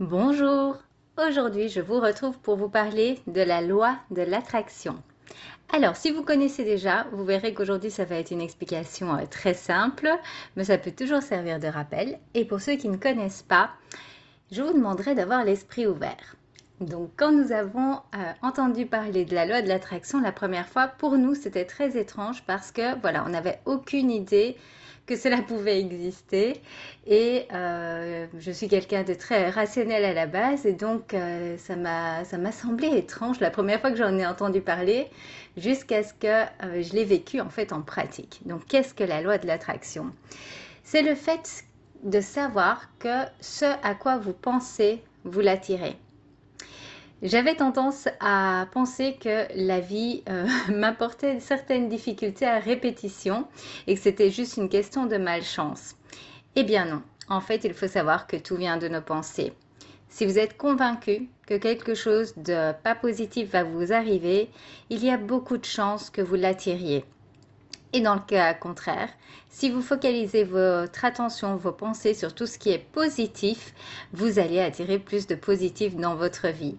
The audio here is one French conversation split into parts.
Bonjour, aujourd'hui je vous retrouve pour vous parler de la loi de l'attraction. Alors, si vous connaissez déjà, vous verrez qu'aujourd'hui ça va être une explication euh, très simple, mais ça peut toujours servir de rappel. Et pour ceux qui ne connaissent pas, je vous demanderai d'avoir l'esprit ouvert. Donc, quand nous avons euh, entendu parler de la loi de l'attraction la première fois, pour nous c'était très étrange parce que voilà, on n'avait aucune idée que cela pouvait exister. Et euh, je suis quelqu'un de très rationnel à la base, et donc euh, ça m'a semblé étrange la première fois que j'en ai entendu parler, jusqu'à ce que je l'ai vécu en fait en pratique. Donc qu'est-ce que la loi de l'attraction? C'est le fait de savoir que ce à quoi vous pensez, vous l'attirez. J'avais tendance à penser que la vie euh, m'apportait certaines difficultés à répétition et que c'était juste une question de malchance. Eh bien non, en fait il faut savoir que tout vient de nos pensées. Si vous êtes convaincu que quelque chose de pas positif va vous arriver, il y a beaucoup de chances que vous l'attiriez. Et dans le cas contraire, si vous focalisez votre attention, vos pensées sur tout ce qui est positif, vous allez attirer plus de positif dans votre vie.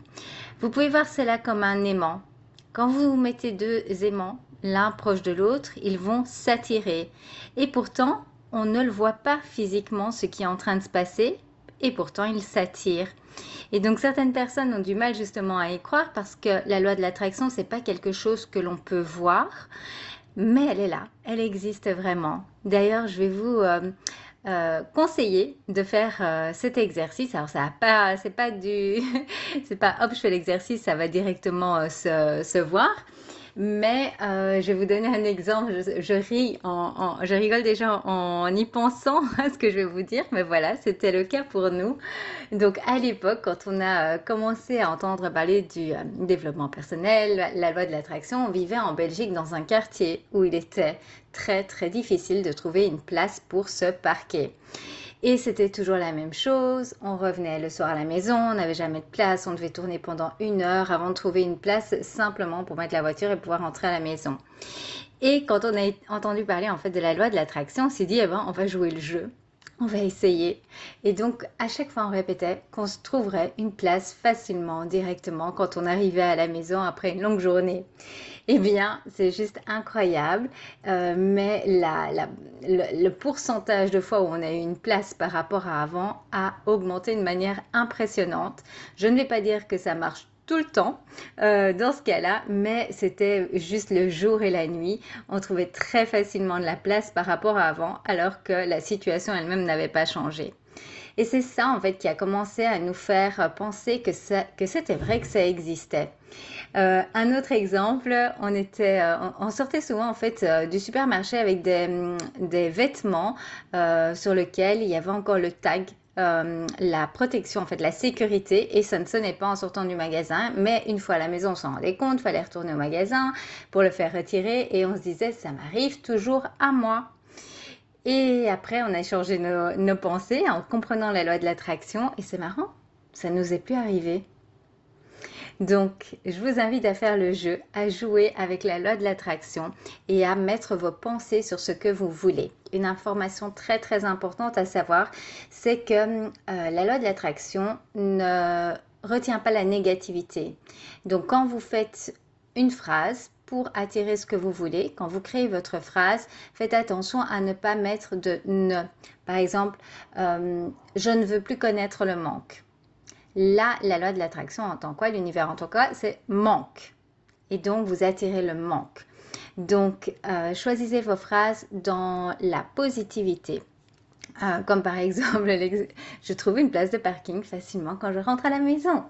Vous pouvez voir cela comme un aimant. Quand vous mettez deux aimants, l'un proche de l'autre, ils vont s'attirer. Et pourtant, on ne le voit pas physiquement ce qui est en train de se passer, et pourtant ils s'attirent. Et donc certaines personnes ont du mal justement à y croire parce que la loi de l'attraction, c'est pas quelque chose que l'on peut voir mais elle est là, elle existe vraiment. D'ailleurs, je vais vous euh, euh, conseiller de faire euh, cet exercice. Alors, ça pas, c'est pas du, c'est pas hop, je fais l'exercice, ça va directement se, voir. Mais euh, je vais vous donner un exemple. Je, ris, je rigole déjà en, y pensant à ce que je vais vous dire, mais voilà, c'était le cas pour nous. Donc à l'époque, quand on a euh, commencé à entendre parler du euh, développement personnel, la loi de l'attraction, on vivait en Belgique dans un quartier où il était très très difficile de trouver une place pour se parquer. Et c'était toujours la même chose. On revenait le soir à la maison, on n'avait jamais de place, on devait tourner pendant une heure avant de trouver une place simplement pour mettre la voiture et pouvoir rentrer à la maison. Et quand on a entendu parler en fait de la loi de l'attraction, on s'est dit, eh ben, on va jouer le jeu. On va essayer. Et donc, à chaque fois, on répétait qu'on se trouverait une place facilement, directement, quand on arrivait à la maison après une longue journée. Eh bien, c'est juste incroyable. Euh, mais le, pourcentage de fois où on a eu une place par rapport à avant a augmenté de manière impressionnante. Je ne vais pas dire que ça marche tout le temps euh, dans ce cas-là, mais c'était juste le jour et la nuit. On trouvait très facilement de la place par rapport à avant, alors que la situation elle-même n'avait pas changé. Et c'est ça, en fait, qui a commencé à nous faire penser que, c'était vrai que ça existait. Euh, un autre exemple, on, était, euh, on, sortait souvent en fait du supermarché avec des, des vêtements sur lesquels il y avait encore le tag la protection, en fait, la sécurité, et ça ne sonnait pas en sortant du magasin, mais une fois à la maison, on s'en rendait compte, fallait retourner au magasin pour le faire retirer, et on se disait, ça m'arrive toujours à moi. Et après, on a changé nos, pensées en comprenant la loi de l'attraction. Et c'est marrant, ça nous est plus arrivé. Donc, je vous invite à faire le jeu, à jouer avec la loi de l'attraction et à mettre vos pensées sur ce que vous voulez. Une information très très importante à savoir, c'est que euh, la loi de l'attraction ne retient pas la négativité. Donc, quand vous faites une phrase, pour attirer ce que vous voulez. Quand vous créez votre phrase, faites attention à ne pas mettre de ne. Par exemple, euh, je ne veux plus connaître le manque. Là, la loi de l'attraction en tant quoi, l'univers en tant quoi, c'est manque. Et donc, vous attirez le manque. Donc, euh, choisissez vos phrases dans la positivité. Euh, comme par exemple, je trouve une place de parking facilement quand je rentre à la maison.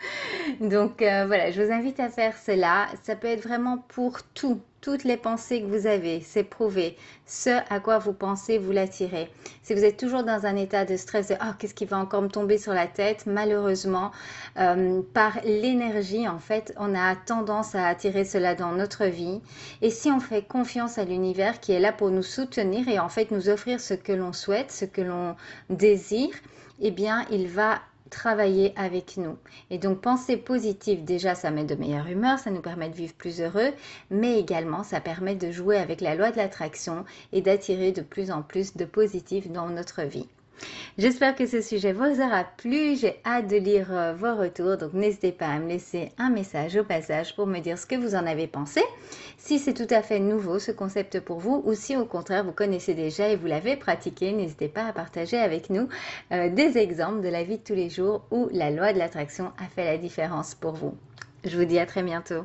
Donc euh, voilà, je vous invite à faire cela. Ça peut être vraiment pour tout, toutes les pensées que vous avez, c'est prouvé. Ce à quoi vous pensez, vous l'attirez. Si vous êtes toujours dans un état de stress, de oh, qu'est-ce qui va encore me tomber sur la tête, malheureusement, euh, par l'énergie, en fait, on a tendance à attirer cela dans notre vie. Et si on fait confiance à l'univers qui est là pour nous soutenir et en fait nous offrir ce que l'on souhaite, ce que l'on désire, eh bien, il va travailler avec nous. Et donc penser positive, déjà ça met de meilleure humeur, ça nous permet de vivre plus heureux, mais également ça permet de jouer avec la loi de l'attraction et d'attirer de plus en plus de positif dans notre vie. J'espère que ce sujet vous aura plu. J'ai hâte de lire euh, vos retours. Donc n'hésitez pas à me laisser un message au passage pour me dire ce que vous en avez pensé. Si c'est tout à fait nouveau ce concept pour vous ou si au contraire vous connaissez déjà et vous l'avez pratiqué, n'hésitez pas à partager avec nous euh, des exemples de la vie de tous les jours où la loi de l'attraction a fait la différence pour vous. Je vous dis à très bientôt.